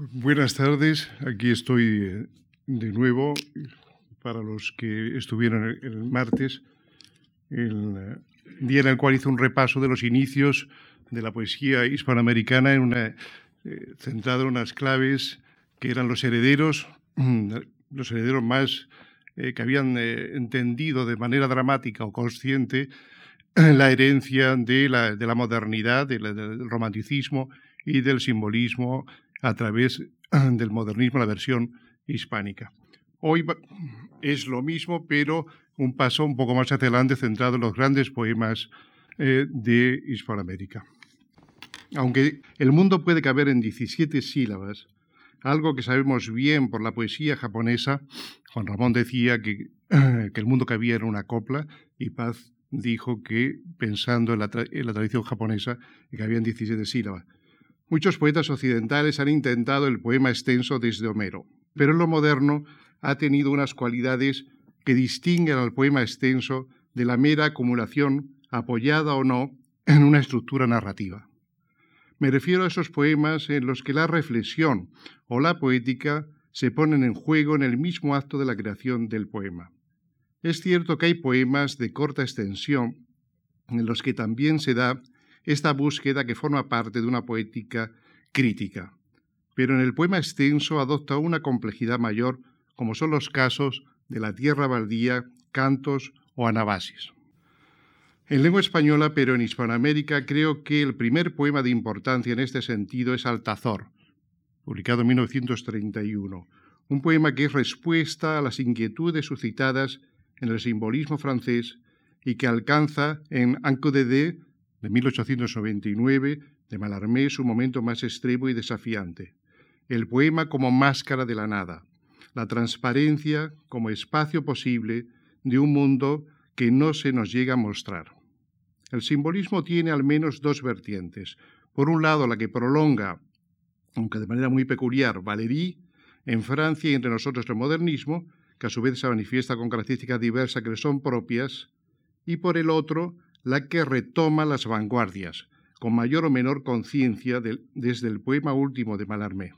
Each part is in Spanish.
Buenas tardes, aquí estoy eh, de nuevo para los que estuvieron el, martes, el eh, día en el cual hice un repaso de los inicios de la poesía hispanoamericana en una, eh, centrado en unas claves que eran los herederos, los herederos más que habían entendido de manera dramática o consciente la herencia de la, de la modernidad, del romanticismo y del simbolismo a través del modernismo, la versión hispánica. Hoy es lo mismo, pero un paso un poco más adelante centrado en los grandes poemas eh, de Hispanoamérica. Aunque el mundo puede caber en 17 sílabas, algo que sabemos bien por la poesía japonesa, Juan Ramón decía que, que el mundo cabía en una copla y Paz dijo que, pensando en la, tradición japonesa, que cabían 17 sílabas. Muchos poetas occidentales han intentado el poema extenso desde Homero, pero lo moderno ha tenido unas cualidades que distinguen al poema extenso de la mera acumulación, apoyada o no, en una estructura narrativa. Me refiero a esos poemas en los que la reflexión o la poética se ponen en juego en el mismo acto de la creación del poema. Es cierto que hay poemas de corta extensión en los que también se da esta búsqueda que forma parte de una poética crítica. Pero en el poema extenso adopta una complejidad mayor, como son los casos de la tierra baldía, cantos o anabasis. En lengua española, pero en Hispanoamérica, creo que el primer poema de importancia en este sentido es Altazor, publicado en 1931, un poema que es respuesta a las inquietudes suscitadas en el simbolismo francés y que alcanza en Anco de de 1899 de Mallarmé su momento más extremo y desafiante. El poema como máscara de la nada, la transparencia como espacio posible de un mundo que no se nos llega a mostrar. El simbolismo tiene al menos dos vertientes. Por un lado, la que prolonga, aunque de manera muy peculiar, Valéry en Francia y entre nosotros el modernismo, que a su vez se manifiesta con características diversas que le son propias, y por el otro, la que retoma las vanguardias, con mayor o menor conciencia desde el poema último de Mallarmé.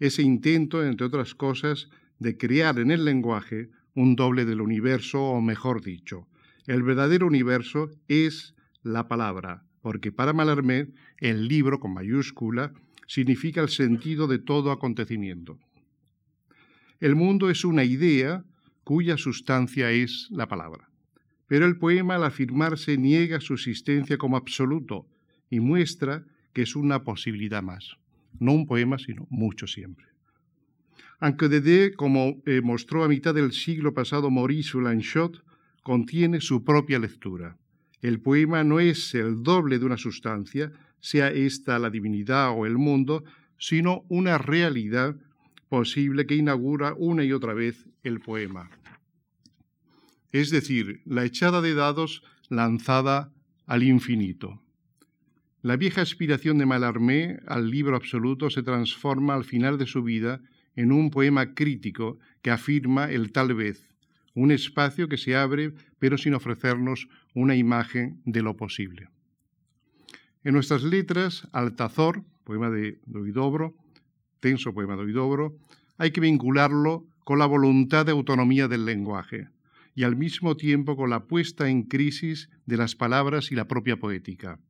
Ese intento, entre otras cosas, de crear en el lenguaje un doble del universo, o mejor dicho, el verdadero universo es la palabra, porque para Mallarmé el libro con mayúscula significa el sentido de todo acontecimiento. El mundo es una idea cuya sustancia es la palabra. Pero el poema al afirmarse niega su existencia como absoluto y muestra que es una posibilidad más. No un poema, sino mucho siempre. Aunque Dedé, como eh, mostró a mitad del siglo pasado Maurice Blanchot, contiene su propia lectura. El poema no es el doble de una sustancia, sea esta la divinidad o el mundo, sino una realidad posible que inaugura una y otra vez el poema es decir, la echada de dados lanzada al infinito. La vieja aspiración de Mallarmé al libro absoluto se transforma al final de su vida en un poema crítico que afirma el tal vez, un espacio que se abre pero sin ofrecernos una imagen de lo posible. En nuestras letras, Altazor, poema de Doidobro, tenso poema de Doidobro, hay que vincularlo con la voluntad de autonomía del lenguaje, y al mismo tiempo con la puesta en crisis de las palabras y la propia poética.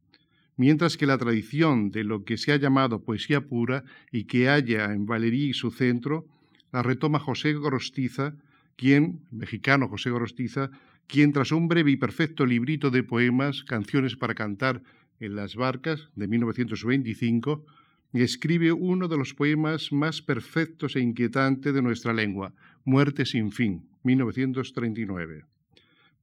Mientras que la tradición de lo que se ha llamado poesía pura y que halla en Valerí su centro, la retoma José Gorostiza, quien, mexicano José Gorostiza, quien tras un breve y perfecto librito de poemas, canciones para cantar en las barcas de 1925, escribe uno de los poemas más perfectos e inquietantes de nuestra lengua, Muerte sin fin, 1939.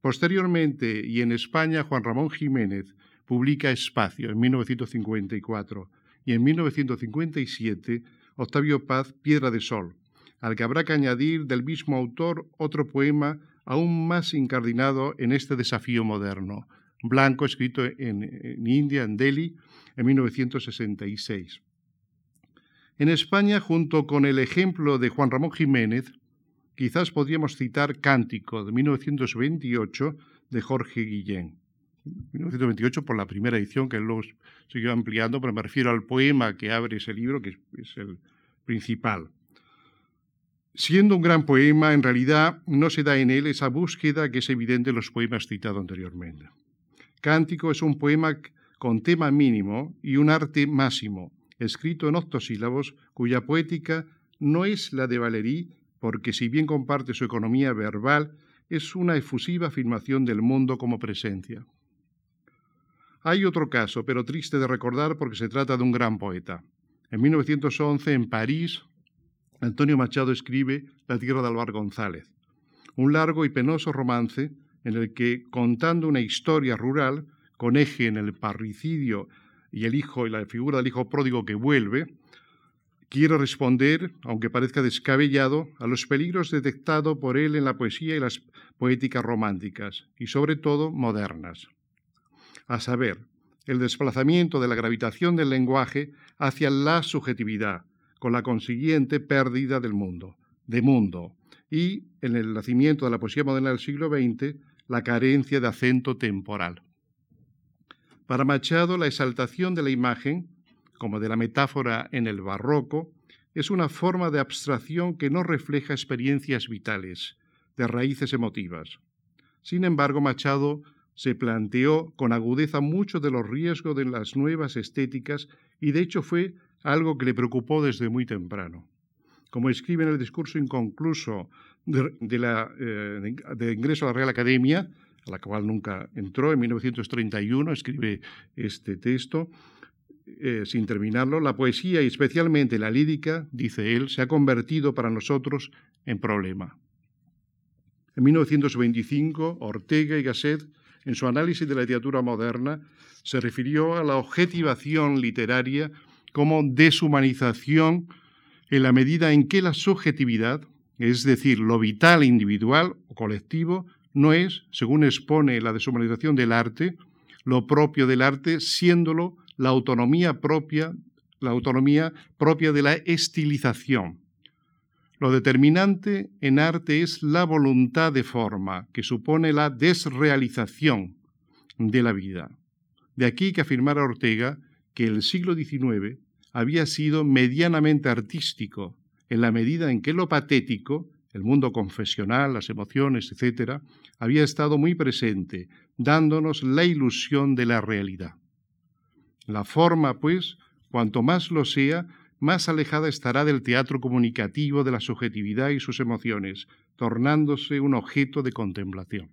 Posteriormente, y en España, Juan Ramón Jiménez publica Espacio en 1954 y en 1957 Octavio Paz Piedra de Sol, al que habrá que añadir del mismo autor otro poema aún más incardinado en este desafío moderno, Blanco, escrito en, India, en Delhi, en 1966. En España, junto con el ejemplo de Juan Ramón Jiménez, quizás podríamos citar Cántico de 1928 de Jorge Guillén. 1928 por la primera edición que luego siguió ampliando, pero me refiero al poema que abre ese libro, que es el principal. Siendo un gran poema, en realidad no se da en él esa búsqueda que es evidente en los poemas citados anteriormente. Cántico es un poema con tema mínimo y un arte máximo, escrito en octosílabos, cuya poética no es la de Valéry, porque si bien comparte su economía verbal, es una efusiva afirmación del mundo como presencia. Hay otro caso, pero triste de recordar porque se trata de un gran poeta. En 1911, en París, Antonio Machado escribe La tierra de Álvaro González, un largo y penoso romance en el que, contando una historia rural, con eje en el parricidio y el hijo y la figura del hijo pródigo que vuelve, quiere responder, aunque parezca descabellado, a los peligros detectados por él en la poesía y las poéticas románticas, y sobre todo modernas. A saber, el desplazamiento de la gravitación del lenguaje hacia la subjetividad, con la consiguiente pérdida del mundo, de mundo, y en el nacimiento de la poesía moderna del siglo XX, la carencia de acento temporal. Para Machado, la exaltación de la imagen, como de la metáfora en el barroco, es una forma de abstracción que no refleja experiencias vitales, de raíces emotivas. Sin embargo, Machado se planteó con agudeza muchos de los riesgos de las nuevas estéticas y de hecho fue algo que le preocupó desde muy temprano. Como escribe en el discurso inconcluso de, la, eh, de ingreso a la Real Academia, a la cual nunca entró, en 1931 escribe este texto, eh, sin terminarlo, la poesía y especialmente la lírica, dice él, se ha convertido para nosotros en problema. En 1925, Ortega y Gasset, en su análisis de la literatura moderna, se refirió a la objetivación literaria como deshumanización en la medida en que la subjetividad, es decir, lo vital individual o colectivo, no es, según expone la deshumanización del arte, lo propio del arte, siéndolo la autonomía propia, la autonomía propia de la estilización. Lo determinante en arte es la voluntad de forma, que supone la desrealización de la vida. De aquí que afirmara Ortega que el siglo XIX había sido medianamente artístico, en la medida en que lo patético, el mundo confesional, las emociones, etc., había estado muy presente, dándonos la ilusión de la realidad. La forma, pues, cuanto más lo sea, más alejada estará del teatro comunicativo de la subjetividad y sus emociones, tornándose un objeto de contemplación.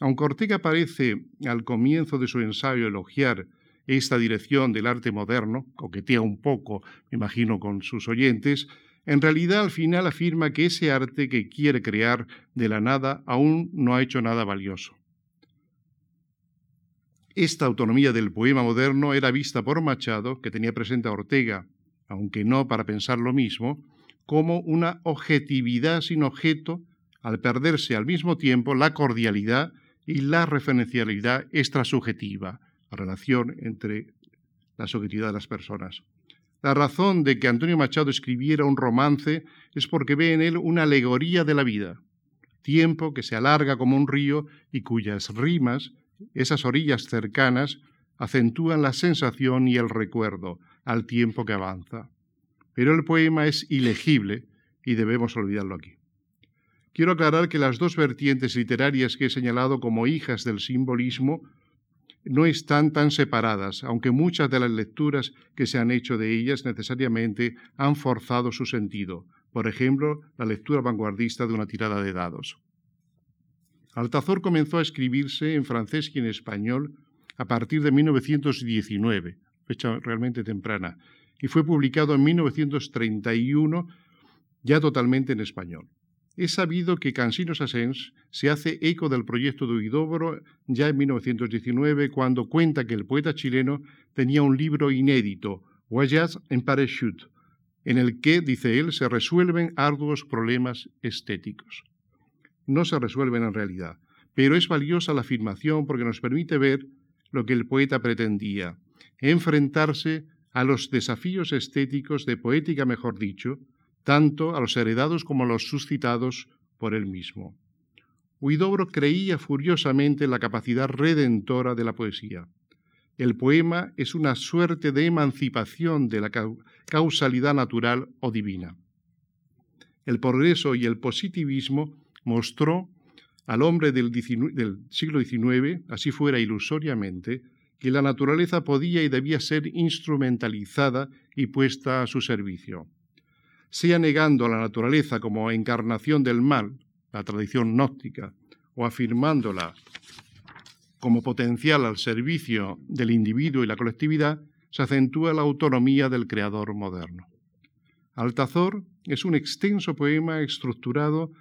Aunque Ortega parece al comienzo de su ensayo elogiar esta dirección del arte moderno, coquetea un poco, me imagino, con sus oyentes, en realidad al final afirma que ese arte que quiere crear de la nada aún no ha hecho nada valioso. Esta autonomía del poema moderno era vista por Machado, que tenía presente a Ortega, aunque no para pensar lo mismo, como una objetividad sin objeto, al perderse al mismo tiempo la cordialidad y la referencialidad extrasubjetiva, la relación entre la subjetividad de las personas. La razón de que Antonio Machado escribiera un romance es porque ve en él una alegoría de la vida, tiempo que se alarga como un río y cuyas rimas, esas orillas cercanas, acentúan la sensación y el recuerdo al tiempo que avanza. Pero el poema es ilegible y debemos olvidarlo aquí. Quiero aclarar que las dos vertientes literarias que he señalado como hijas del simbolismo no están tan separadas, aunque muchas de las lecturas que se han hecho de ellas necesariamente han forzado su sentido. Por ejemplo, la lectura vanguardista de una tirada de dados. Altazor comenzó a escribirse en francés y en español a partir de 1919, fecha realmente temprana, y fue publicado en 1931 ya totalmente en español. Es sabido que Cansino Sassens se hace eco del proyecto de Huidobro ya en 1919 cuando cuenta que el poeta chileno tenía un libro inédito, Voyage en Parachute, en el que, dice él, se resuelven arduos problemas estéticos. No se resuelven en realidad, pero es valiosa la afirmación porque nos permite ver lo que el poeta pretendía, enfrentarse a los desafíos estéticos de poética, mejor dicho, tanto a los heredados como a los suscitados por él mismo. Huidobro creía furiosamente en la capacidad redentora de la poesía. el poema es una suerte de emancipación de la causalidad natural o divina. El progreso y el positivismo mostró al hombre del, siglo XIX, así fuera ilusoriamente, que la naturaleza podía y debía ser instrumentalizada y puesta a su servicio. Sea negando a la naturaleza como encarnación del mal, la tradición gnóstica, o afirmándola como potencial al servicio del individuo y la colectividad, se acentúa la autonomía del creador moderno. Altazor es un extenso poema estructurado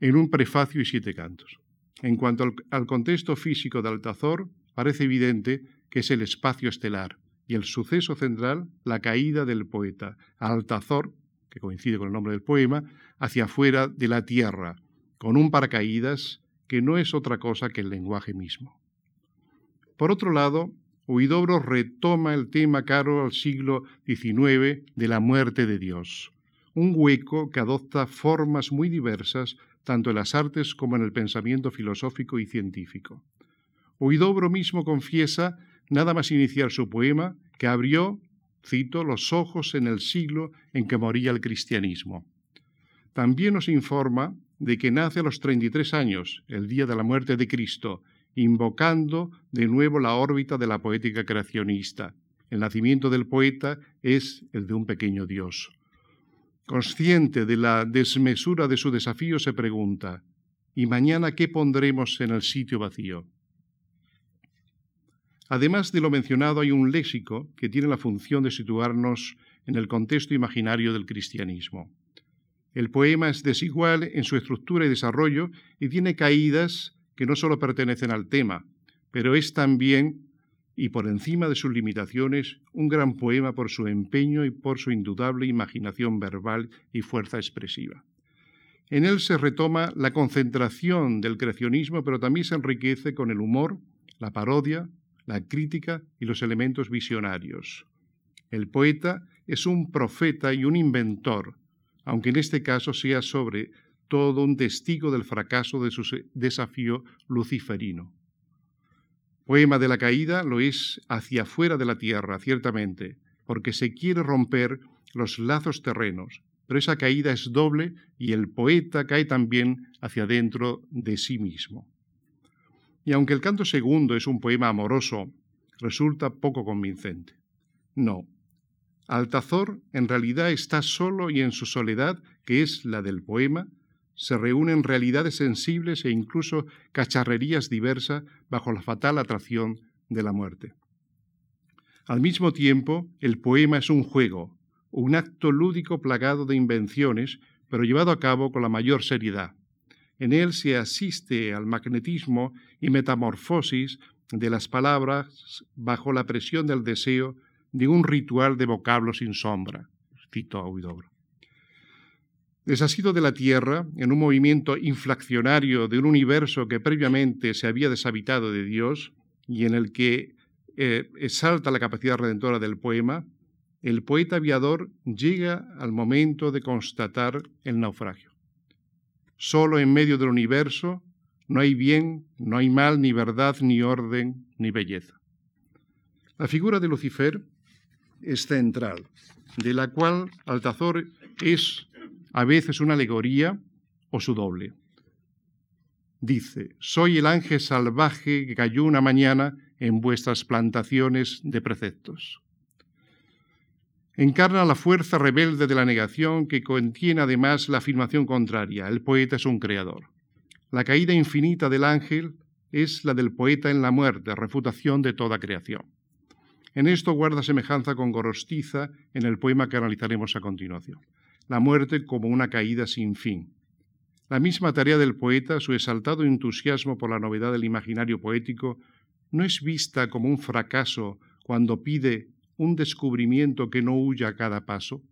en un prefacio y siete cantos. En cuanto al, contexto físico de Altazor, parece evidente que es el espacio estelar y el suceso central, la caída del poeta, Altazor, que coincide con el nombre del poema, hacia afuera de la tierra, con un paracaídas que no es otra cosa que el lenguaje mismo. Por otro lado, Huidobro retoma el tema caro al siglo XIX de la muerte de Dios, un hueco que adopta formas muy diversas tanto en las artes como en el pensamiento filosófico y científico. Huidobro mismo confiesa, nada más iniciar su poema, que abrió, cito, los ojos en el siglo en que moría el cristianismo. También nos informa de que nace a los 33 años, el día de la muerte de Cristo, invocando de nuevo la órbita de la poética creacionista. El nacimiento del poeta es el de un pequeño Dios. Consciente de la desmesura de su desafío, se pregunta, ¿y mañana qué pondremos en el sitio vacío? Además de lo mencionado, hay un léxico que tiene la función de situarnos en el contexto imaginario del cristianismo. El poema es desigual en su estructura y desarrollo y tiene caídas que no solo pertenecen al tema, pero es también y por encima de sus limitaciones, un gran poema por su empeño y por su indudable imaginación verbal y fuerza expresiva. En él se retoma la concentración del creacionismo, pero también se enriquece con el humor, la parodia, la crítica y los elementos visionarios. El poeta es un profeta y un inventor, aunque en este caso sea sobre todo un testigo del fracaso de su desafío luciferino. Poema de la caída lo es hacia afuera de la tierra, ciertamente, porque se quiere romper los lazos terrenos, pero esa caída es doble y el poeta cae también hacia dentro de sí mismo. Y aunque el canto segundo es un poema amoroso, resulta poco convincente. No. Altazor en realidad está solo y en su soledad, que es la del poema, se reúnen realidades sensibles e incluso cacharrerías diversas bajo la fatal atracción de la muerte. Al mismo tiempo, el poema es un juego, un acto lúdico plagado de invenciones, pero llevado a cabo con la mayor seriedad. En él se asiste al magnetismo y metamorfosis de las palabras bajo la presión del deseo de un ritual de vocablos sin sombra. Cito a Desasido de la Tierra, en un movimiento inflacionario de un universo que previamente se había deshabitado de Dios y en el que eh, exalta la capacidad redentora del poema, el poeta aviador llega al momento de constatar el naufragio. Solo en medio del universo no hay bien, no hay mal, ni verdad, ni orden, ni belleza. La figura de Lucifer es central, de la cual Altazor es a veces una alegoría o su doble. Dice, soy el ángel salvaje que cayó una mañana en vuestras plantaciones de preceptos. Encarna la fuerza rebelde de la negación que contiene además la afirmación contraria. El poeta es un creador. La caída infinita del ángel es la del poeta en la muerte, refutación de toda creación. En esto guarda semejanza con Gorostiza en el poema que analizaremos a continuación la muerte como una caída sin fin. La misma tarea del poeta, su exaltado entusiasmo por la novedad del imaginario poético, no es vista como un fracaso cuando pide un descubrimiento que no huya a cada paso.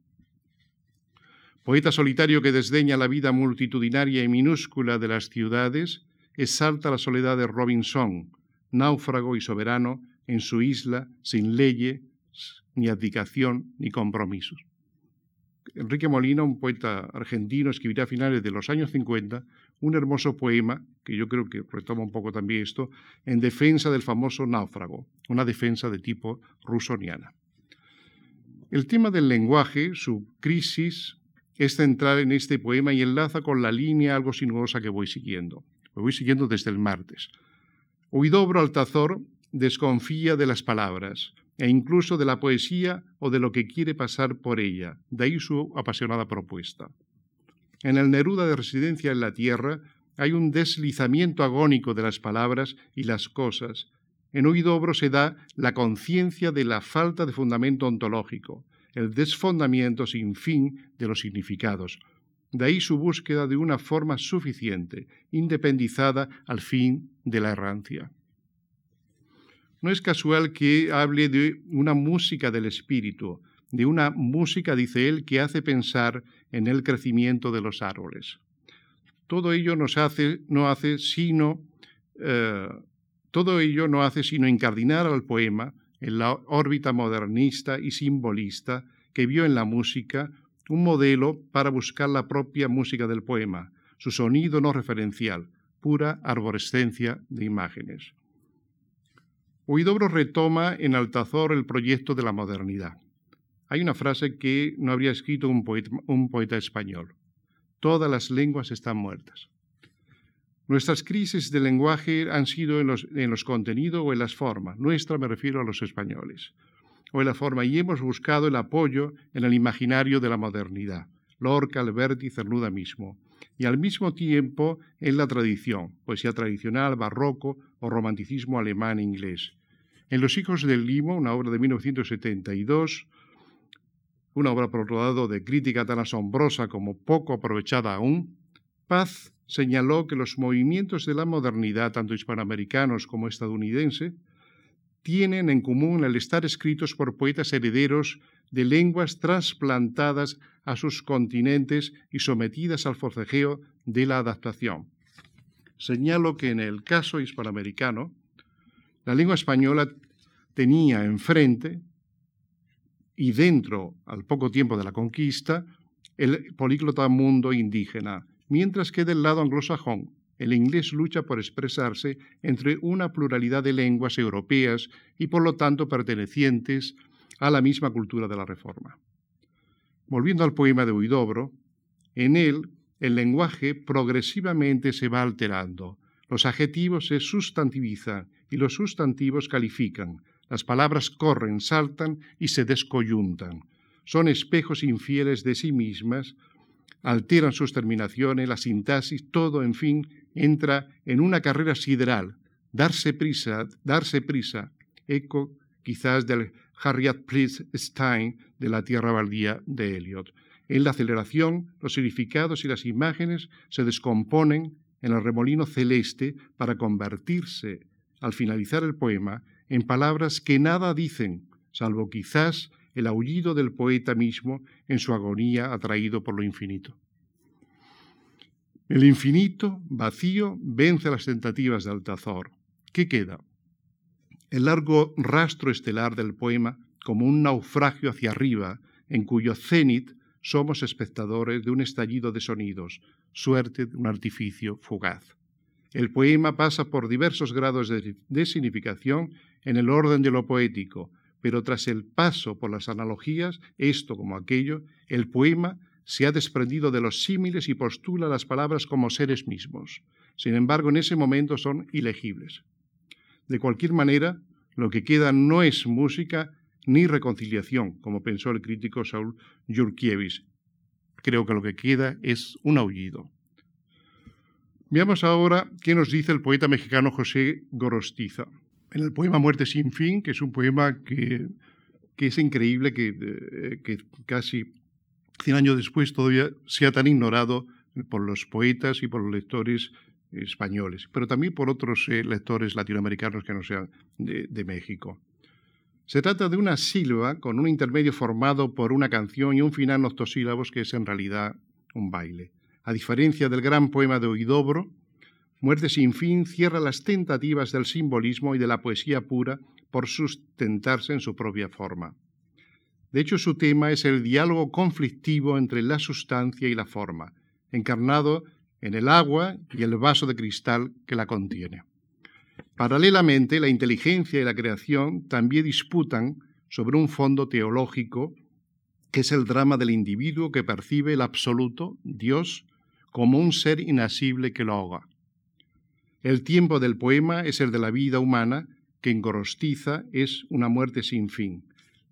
Poeta solitario que desdeña la vida multitudinaria y minúscula de las ciudades, exalta la soledad de Robinson, náufrago y soberano en su isla sin leyes, ni abdicación, ni compromisos Enrique Molina, un poeta argentino, escribirá a finales de los años 50 un hermoso poema, que yo creo que retoma un poco también esto, en defensa del famoso náufrago, una defensa de tipo rusoniana. El tema del lenguaje, su crisis, es central en este poema y enlaza con la línea algo sinuosa que voy siguiendo. Lo voy siguiendo desde el martes. Huidobro Altazor desconfía de las palabras e incluso de la poesía o de lo que quiere pasar por ella, de ahí su apasionada propuesta. En el Neruda de Residencia en la Tierra hay un deslizamiento agónico de las palabras y las cosas. En Huidobro se da la conciencia de la falta de fundamento ontológico, el desfondamiento sin fin de los significados. De ahí su búsqueda de una forma suficiente, independizada al fin de la errancia. No es casual que hable de una música del espíritu, de una música, dice él, que hace pensar en el crecimiento de los árboles. Todo ello no hace sino, eh, todo ello no hace sino incardinar al poema en la órbita modernista y simbolista que vio en la música un modelo para buscar la propia música del poema, su sonido no referencial, pura arborescencia de imágenes. Huidobro retoma en Altazor el proyecto de la modernidad. Hay una frase que no habría escrito un poeta, español. Todas las lenguas están muertas. Nuestras crisis de lenguaje han sido en los, en los contenidos o en las formas. Nuestra me refiero a los españoles. O en la forma. Y hemos buscado el apoyo en el imaginario de la modernidad. Lorca, Alberti, Cernuda mismo. Y al mismo tiempo en la tradición, poesía tradicional, barroco o romanticismo alemán e inglés. En Los hijos del limo, una obra de 1972, una obra por otro lado de crítica tan asombrosa como poco aprovechada aún, Paz señaló que los movimientos de la modernidad, tanto hispanoamericanos como estadounidenses, tienen en común el estar escritos por poetas herederos de lenguas trasplantadas a sus continentes y sometidas al forcejeo de la adaptación. Señalo que en el caso hispanoamericano, la lengua española tenía enfrente y dentro, al poco tiempo de la conquista, el políglota mundo indígena, mientras que del lado anglosajón, el inglés lucha por expresarse entre una pluralidad de lenguas europeas y por lo tanto pertenecientes a la misma cultura de la Reforma. Volviendo al poema de Huidobro, en él el lenguaje progresivamente se va alterando, los adjetivos se sustantivizan y los sustantivos califican, las palabras corren, saltan y se descoyuntan. Son espejos infieles de sí mismas, alteran sus terminaciones, la sintaxis, todo, en fin, entra en una carrera sideral. Darse prisa, darse prisa, eco quizás del Harriet Please Stein de la Tierra Baldía de Eliot. En la aceleración, los significados y las imágenes se descomponen en el remolino celeste para convertirse, al finalizar el poema, en palabras que nada dicen, salvo quizás el aullido del poeta mismo en su agonía atraído por lo infinito. El infinito, vacío, vence las tentativas de Altazor. ¿Qué queda? El largo rastro estelar del poema como un naufragio hacia arriba, en cuyo cenit somos espectadores de un estallido de sonidos, suerte de un artificio fugaz. El poema pasa por diversos grados de, significación en el orden de lo poético, pero tras el paso por las analogías, esto como aquello, el poema se ha desprendido de los símiles y postula las palabras como seres mismos. Sin embargo, en ese momento son ilegibles. De cualquier manera, lo que queda no es música ni reconciliación, como pensó el crítico Saul Yurkiewicz. Creo que lo que queda es un aullido. Veamos ahora qué nos dice el poeta mexicano José Gorostiza. En el poema Muerte sin fin, que es un poema que, es increíble que, eh, casi 100 años después todavía sea tan ignorado por los poetas y por los lectores españoles, pero también por otros eh, lectores latinoamericanos que no sean de, México. Se trata de una sílaba con un intermedio formado por una canción y un final octosílabos que es en realidad un baile. A diferencia del gran poema de Oidobro, Muerte sin fin cierra las tentativas del simbolismo y de la poesía pura por sustentarse en su propia forma. De hecho, su tema es el diálogo conflictivo entre la sustancia y la forma, encarnado en el agua y el vaso de cristal que la contiene. Paralelamente, la inteligencia y la creación también disputan sobre un fondo teológico que es el drama del individuo que percibe el absoluto, Dios, como un ser inasible que lo ahoga. El tiempo del poema es el de la vida humana, que en Gorostiza es una muerte sin fin.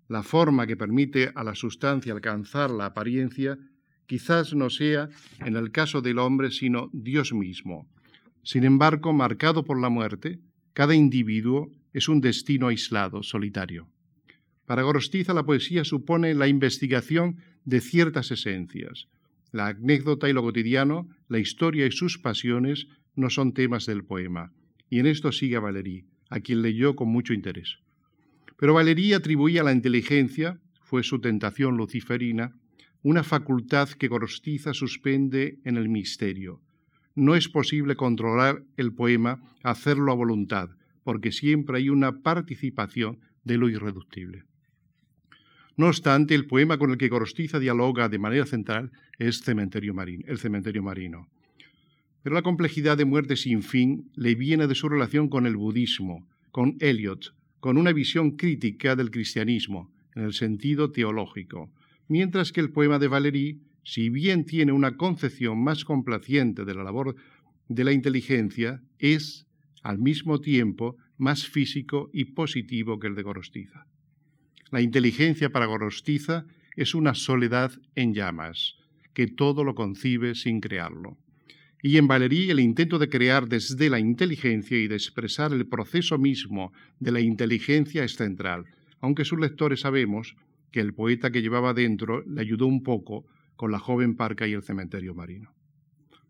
La forma que permite a la sustancia alcanzar la apariencia quizás no sea, en el caso del hombre, sino Dios mismo. Sin embargo, marcado por la muerte, cada individuo es un destino aislado, solitario. Para Gorostiza la poesía supone la investigación de ciertas esencias. La anécdota y lo cotidiano, la historia y sus pasiones no son temas del poema. Y en esto sigue a a quien leyó con mucho interés. Pero Valéry atribuía a la inteligencia, fue su tentación luciferina, una facultad que Gorostiza suspende en el misterio. No es posible controlar el poema, hacerlo a voluntad, porque siempre hay una participación de lo irreductible. No obstante, el poema con el que Gorostiza dialoga de manera central es cementerio marino, el cementerio marino. Pero la complejidad de Muerte sin fin le viene de su relación con el budismo, con Eliot, con una visión crítica del cristianismo, en el sentido teológico, mientras que el poema de Valéry, si bien tiene una concepción más complaciente de la labor de la inteligencia, es, al mismo tiempo, más físico y positivo que el de Gorostiza. La inteligencia para Gorostiza es una soledad en llamas, que todo lo concibe sin crearlo. Y en Valéry el intento de crear desde la inteligencia y de expresar el proceso mismo de la inteligencia es central, aunque sus lectores sabemos que el poeta que llevaba dentro le ayudó un poco con la joven parca y el cementerio marino.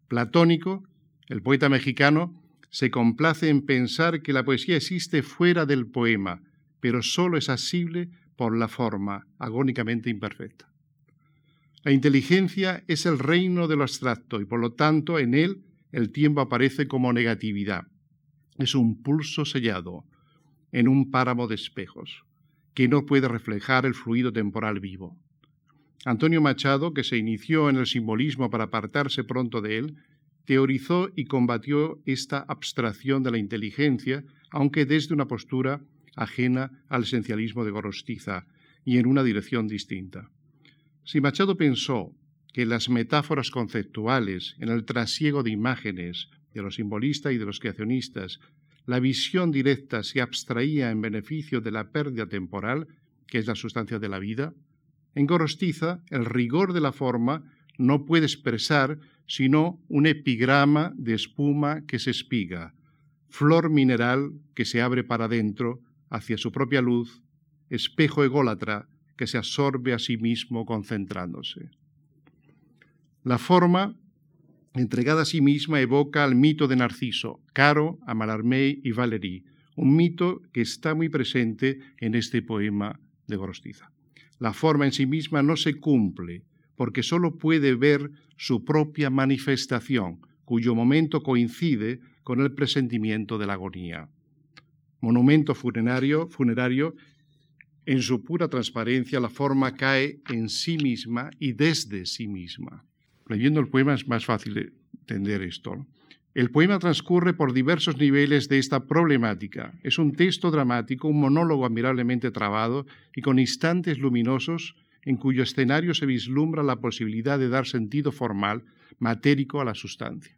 Platónico, el poeta mexicano, se complace en pensar que la poesía existe fuera del poema, pero solo es asible por la forma agónicamente imperfecta. La inteligencia es el reino de lo abstracto y por lo tanto en él el tiempo aparece como negatividad. Es un pulso sellado en un páramo de espejos que no puede reflejar el fluido temporal vivo. Antonio Machado, que se inició en el simbolismo para apartarse pronto de él, teorizó y combatió esta abstracción de la inteligencia, aunque desde una postura ajena al esencialismo de Gorostiza y en una dirección distinta. Si Machado pensó que las metáforas conceptuales, en el trasiego de imágenes de los simbolistas y de los creacionistas, la visión directa se abstraía en beneficio de la pérdida temporal, que es la sustancia de la vida, en Gorostiza el rigor de la forma no puede expresar sino un epigrama de espuma que se espiga, flor mineral que se abre para adentro hacia su propia luz, espejo ególatra que se absorbe a sí mismo concentrándose. La forma entregada a sí misma, evoca al mito de Narciso, Caro, a Mallarmé y Valéry, un mito que está muy presente en este poema de Gorostiza. La forma en sí misma no se cumple, porque sólo puede ver su propia manifestación, cuyo momento coincide con el presentimiento de la agonía. Monumento funerario, funerario en su pura transparencia, la forma cae en sí misma y desde sí misma. Leyendo el poema es más fácil entender esto. El poema transcurre por diversos niveles de esta problemática. Es un texto dramático, un monólogo admirablemente trabado y con instantes luminosos en cuyo escenario se vislumbra la posibilidad de dar sentido formal, matérico a la sustancia,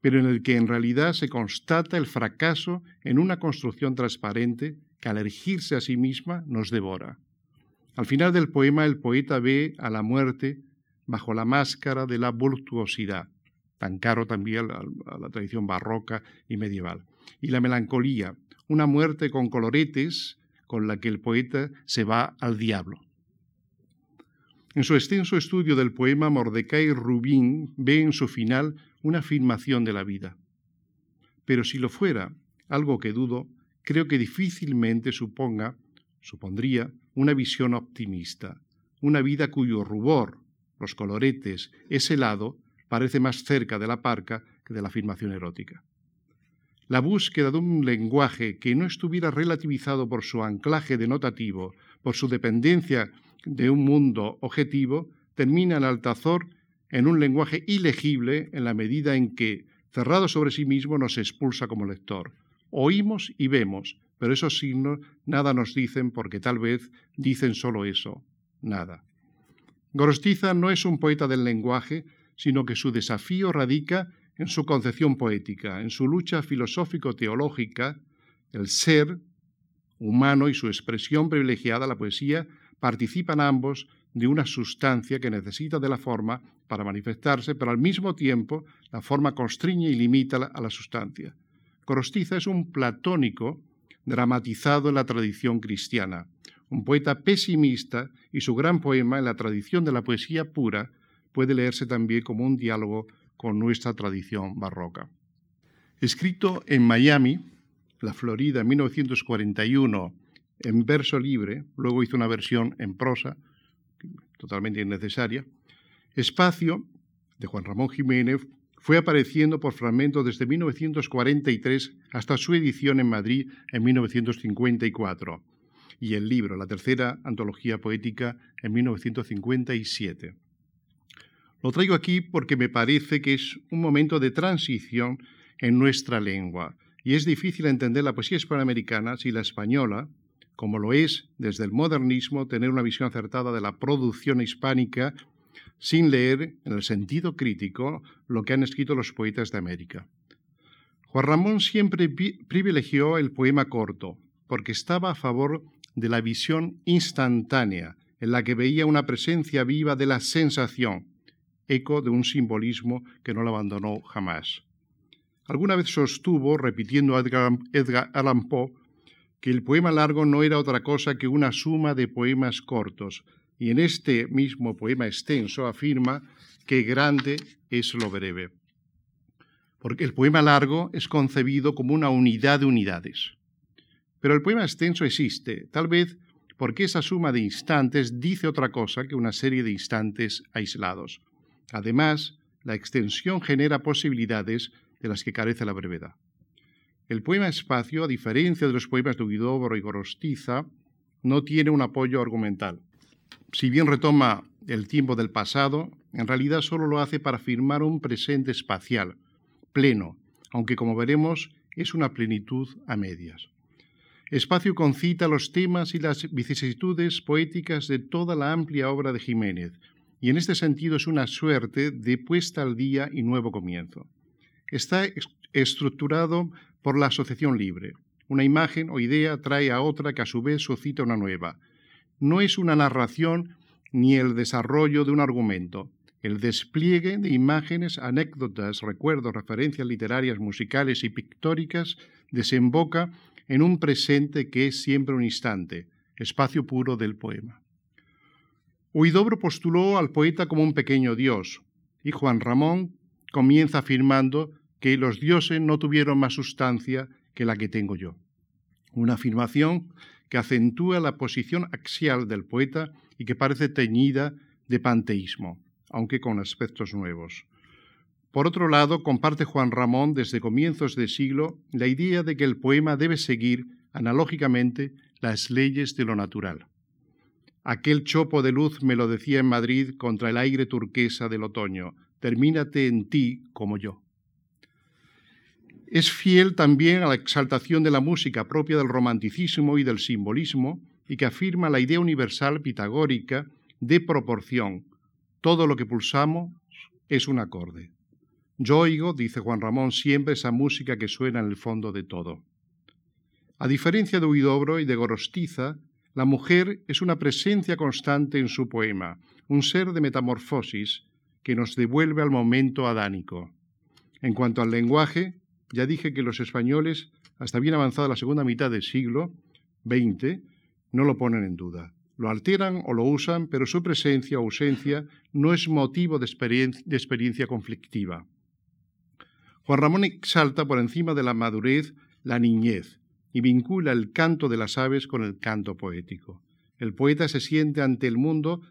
pero en el que en realidad se constata el fracaso en una construcción transparente que al erigirse a sí misma nos devora. Al final del poema el poeta ve a la muerte bajo la máscara de la voluptuosidad, tan caro también a la tradición barroca y medieval. Y la melancolía, una muerte con coloretes con la que el poeta se va al diablo. En su extenso estudio del poema, Mordecai Rubin ve en su final una afirmación de la vida. Pero si lo fuera, algo que dudo, creo que difícilmente suponga, supondría, una visión optimista, una vida cuyo rubor, los coloretes, ese lado parece más cerca de la parca que de la afirmación erótica. La búsqueda de un lenguaje que no estuviera relativizado por su anclaje denotativo, por su dependencia de un mundo objetivo, termina el altazor en un lenguaje ilegible en la medida en que, cerrado sobre sí mismo, nos expulsa como lector. Oímos y vemos, pero esos signos nada nos dicen porque tal vez dicen solo eso, nada. Gorostiza no es un poeta del lenguaje, sino que su desafío radica en su concepción poética, en su lucha filosófico-teológica, el ser humano y su expresión privilegiada, la poesía, participan ambos de una sustancia que necesita de la forma para manifestarse, pero al mismo tiempo la forma constriñe y limita a la sustancia. Corostiza es un platónico dramatizado en la tradición cristiana, un poeta pesimista y su gran poema en la tradición de la poesía pura puede leerse también como un diálogo con nuestra tradición barroca. Escrito en Miami, la Florida, en 1941, en verso libre, luego hizo una versión en prosa, totalmente innecesaria, Espacio, de Juan Ramón Jiménez, fue apareciendo por fragmentos desde 1943 hasta su edición en Madrid en 1954 y el libro, la tercera antología poética, en 1957. Lo traigo aquí porque me parece que es un momento de transición en nuestra lengua y es difícil entender la poesía hispanoamericana si la española, como lo es desde el modernismo, tener una visión acertada de la producción hispánica sin leer, en el sentido crítico, lo que han escrito los poetas de América. Juan Ramón siempre privilegió el poema corto, porque estaba a favor de la visión instantánea, en la que veía una presencia viva de la sensación, eco de un simbolismo que no lo abandonó jamás. Alguna vez sostuvo, repitiendo a Edgar, Allan Poe, que el poema largo no era otra cosa que una suma de poemas cortos, y en este mismo poema extenso afirma que grande es lo breve. Porque el poema largo es concebido como una unidad de unidades. Pero el poema extenso existe, tal vez porque esa suma de instantes dice otra cosa que una serie de instantes aislados. Además, la extensión genera posibilidades de las que carece la brevedad. El poema espacio, a diferencia de los poemas de Huidobro y Gorostiza, no tiene un apoyo argumental. Si bien retoma el tiempo del pasado, en realidad solo lo hace para afirmar un presente espacial, pleno, aunque como veremos es una plenitud a medias. Espacio concita los temas y las vicisitudes poéticas de toda la amplia obra de Jiménez, y en este sentido es una suerte de puesta al día y nuevo comienzo. Está estructurado por la asociación libre. Una imagen o idea trae a otra que a su vez suscita una nueva. No es una narración ni el desarrollo de un argumento. El despliegue de imágenes, anécdotas, recuerdos, referencias literarias, musicales y pictóricas desemboca en un presente que es siempre un instante, espacio puro del poema. Huidobro postuló al poeta como un pequeño dios, y Juan Ramón comienza afirmando que los dioses no tuvieron más sustancia que la que tengo yo. Una afirmación que acentúa la posición axial del poeta y que parece teñida de panteísmo, aunque con aspectos nuevos. Por otro lado, comparte Juan Ramón desde comienzos de siglo la idea de que el poema debe seguir analógicamente las leyes de lo natural. Aquel chopo de luz me lo decía en Madrid contra el aire turquesa del otoño, termínate en ti como yo. Es fiel también a la exaltación de la música propia del romanticismo y del simbolismo y que afirma la idea universal pitagórica de proporción. Todo lo que pulsamos es un acorde. Yo oigo, dice Juan Ramón, siempre esa música que suena en el fondo de todo. A diferencia de Huidobro y de Gorostiza, la mujer es una presencia constante en su poema, un ser de metamorfosis que nos devuelve al momento adánico. En cuanto al lenguaje, ya dije que los españoles, hasta bien avanzada la segunda mitad del siglo XX, no lo ponen en duda. Lo alteran o lo usan, pero su presencia o ausencia no es motivo de experiencia conflictiva. Juan Ramón exalta por encima de la madurez la niñez y vincula el canto de las aves con el canto poético. El poeta se siente ante el mundo,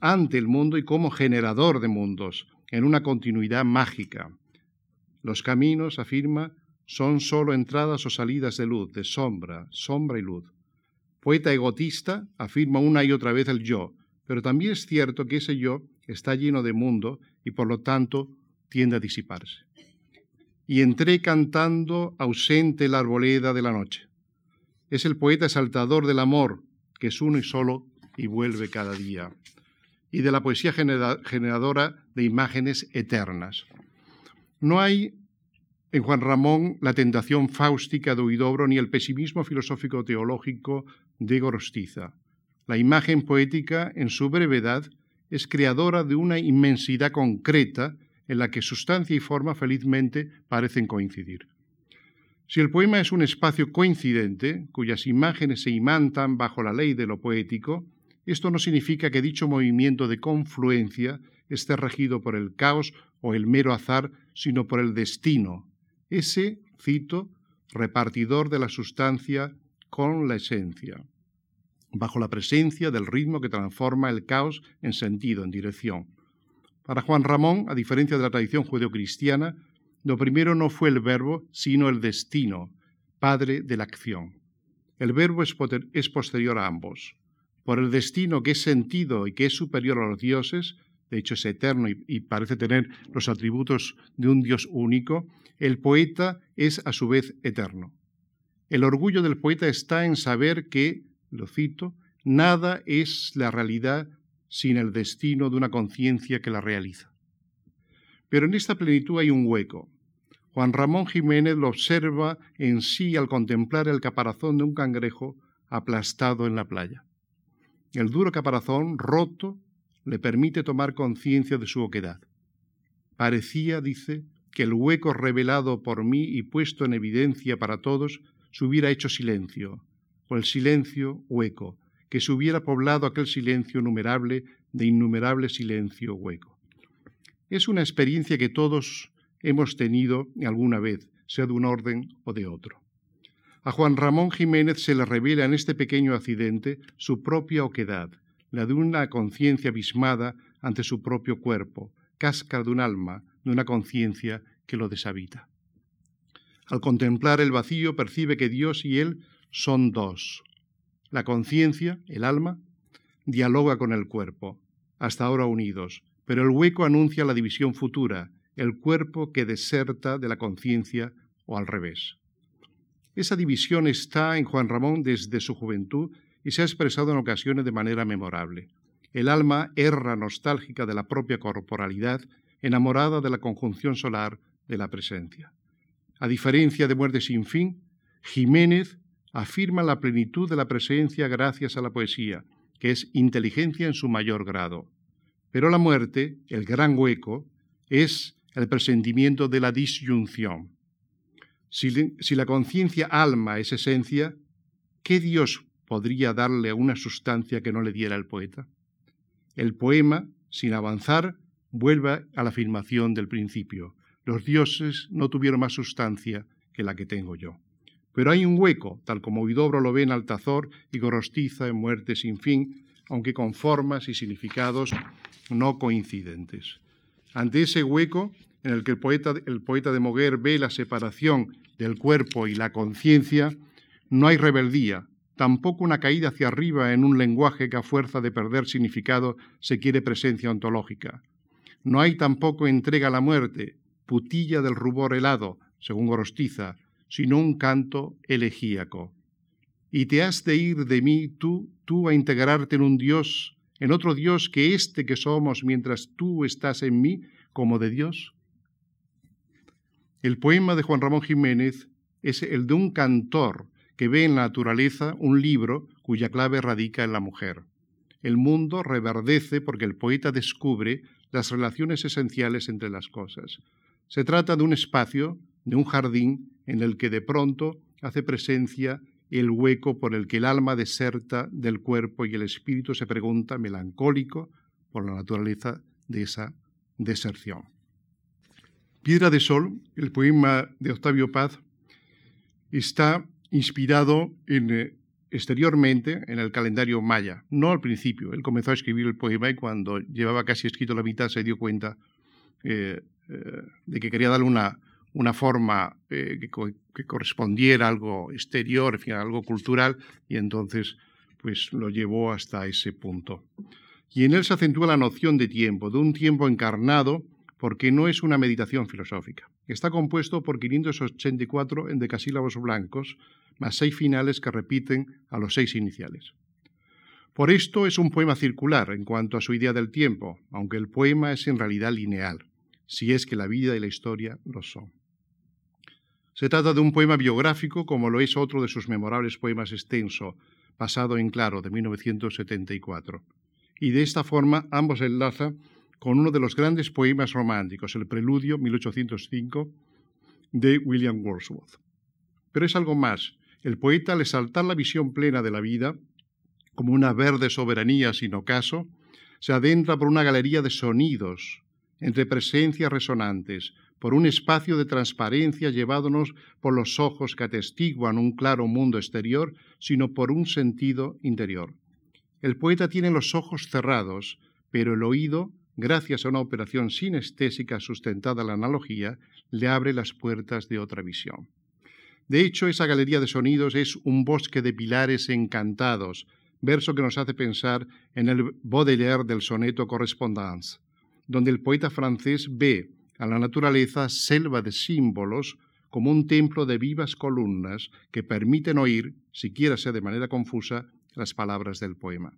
ante el mundo y como generador de mundos, en una continuidad mágica. Los caminos, afirma, son sólo entradas o salidas de luz, de sombra, sombra y luz. poeta egotista, afirma una y otra vez el yo, pero también es cierto que ese yo está lleno de mundo y por lo tanto tiende a disiparse. Y entré cantando ausente la arboleda de la noche. Es el poeta exaltador del amor, que es uno y solo y vuelve cada día. Y de la poesía generadora de imágenes eternas. No hay en Juan Ramón la tentación fáustica de Huidobro ni el pesimismo filosófico teológico de Gorostiza. La imagen poética, en su brevedad, es creadora de una inmensidad concreta en la que sustancia y forma felizmente parecen coincidir. Si el poema es un espacio coincidente, cuyas imágenes se imantan bajo la ley de lo poético, esto no significa que dicho movimiento de confluencia esté regido por el caos o el mero azar, sino por el destino, ese, cito, repartidor de la sustancia con la esencia, bajo la presencia del ritmo que transforma el caos en sentido, en dirección. Para Juan Ramón, a diferencia de la tradición judeocristiana, lo primero no fue el verbo, sino el destino, padre de la acción. El verbo es, posterior a ambos. Por el destino que es sentido y que es superior a los dioses, de hecho es eterno y parece tener los atributos de un Dios único, el poeta es a su vez eterno. El orgullo del poeta está en saber que, lo cito, nada es la realidad sin el destino de una conciencia que la realiza. Pero en esta plenitud hay un hueco. Juan Ramón Jiménez lo observa en sí al contemplar el caparazón de un cangrejo aplastado en la playa. El duro caparazón, roto, le permite tomar conciencia de su oquedad. Parecía, dice, que el hueco revelado por mí y puesto en evidencia para todos se hubiera hecho silencio, o el silencio hueco, que se hubiera poblado aquel silencio numerable de innumerable silencio hueco. Es una experiencia que todos hemos tenido alguna vez, sea de un orden o de otro. A Juan Ramón Jiménez se le revela en este pequeño accidente su propia oquedad, la de una conciencia abismada ante su propio cuerpo, cáscara de un alma, de una conciencia que lo deshabita. Al contemplar el vacío percibe que Dios y Él son dos. La conciencia, el alma, dialoga con el cuerpo, hasta ahora unidos, pero el hueco anuncia la división futura, el cuerpo que deserta de la conciencia o al revés. Esa división está en Juan Ramón desde su juventud y se ha expresado en ocasiones de manera memorable. El alma erra nostálgica de la propia corporalidad enamorada de la conjunción solar de la presencia. A diferencia de Muerte sin fin, Jiménez afirma la plenitud de la presencia gracias a la poesía, que es inteligencia en su mayor grado. Pero la muerte, el gran hueco, es el presentimiento de la disyunción. Si, si la conciencia alma es esencia, ¿qué Dios podría darle una sustancia que no le diera el poeta? El poema, sin avanzar, vuelve a la afirmación del principio. Los dioses no tuvieron más sustancia que la que tengo yo. Pero hay un hueco, tal como Huidobro lo ve en Altazor y Gorostiza en Muerte sin fin, aunque con formas y significados no coincidentes. Ante ese hueco, en el que el poeta, el poeta de Moguer ve la separación del cuerpo y la conciencia, no hay rebeldía, tampoco una caída hacia arriba en un lenguaje que a fuerza de perder significado se quiere presencia ontológica. No hay tampoco entrega a la muerte, putilla del rubor helado, según Gorostiza, sino un canto elegíaco. Y te has de ir de mí tú, tú a integrarte en un Dios, en otro Dios que este que somos mientras tú estás en mí, como de Dios. El poema de Juan Ramón Jiménez es el de un cantor que ve en la naturaleza un libro cuya clave radica en la mujer. El mundo reverdece porque el poeta descubre las relaciones esenciales entre las cosas. Se trata de un espacio, de un jardín, en el que de pronto hace presencia el hueco por el que el alma deserta del cuerpo y el espíritu se pregunta melancólico por la naturaleza de esa deserción. Piedra de Sol, el poema de Octavio Paz, está inspirado en eh, exteriormente en el calendario maya, no al principio. Él comenzó a escribir el poema y cuando llevaba casi escrito la mitad se dio cuenta eh, eh, de que quería darle una, una forma que, correspondiera a algo exterior, algo cultural, y entonces pues lo llevó hasta ese punto. Y en él se acentúa la noción de tiempo, de un tiempo encarnado, porque no es una meditación filosófica. Está compuesto por 584 endecasílabos blancos, más seis finales que repiten a los seis iniciales. Por esto es un poema circular en cuanto a su idea del tiempo, aunque el poema es en realidad lineal, si es que la vida y la historia lo son. Se trata de un poema biográfico, como lo es otro de sus memorables poemas extenso, Pasado en Claro, de 1974. Y de esta forma ambos enlaza con uno de los grandes poemas románticos, el Preludio 1805 de William Wordsworth. Pero es algo más. El poeta, al exaltar la visión plena de la vida, como una verde soberanía sin ocaso, se adentra por una galería de sonidos, entre presencias resonantes, por un espacio de transparencia llevándonos por los ojos que atestiguan un claro mundo exterior, sino por un sentido interior. El poeta tiene los ojos cerrados, pero el oído, gracias a una operación sinestésica sustentada en la analogía, le abre las puertas de otra visión. De hecho, esa galería de sonidos es un bosque de pilares encantados, verso que nos hace pensar en el Baudelaire del soneto Correspondance, donde el poeta francés ve a la naturaleza selva de símbolos como un templo de vivas columnas que permiten oír, siquiera sea de manera confusa, las palabras del poema.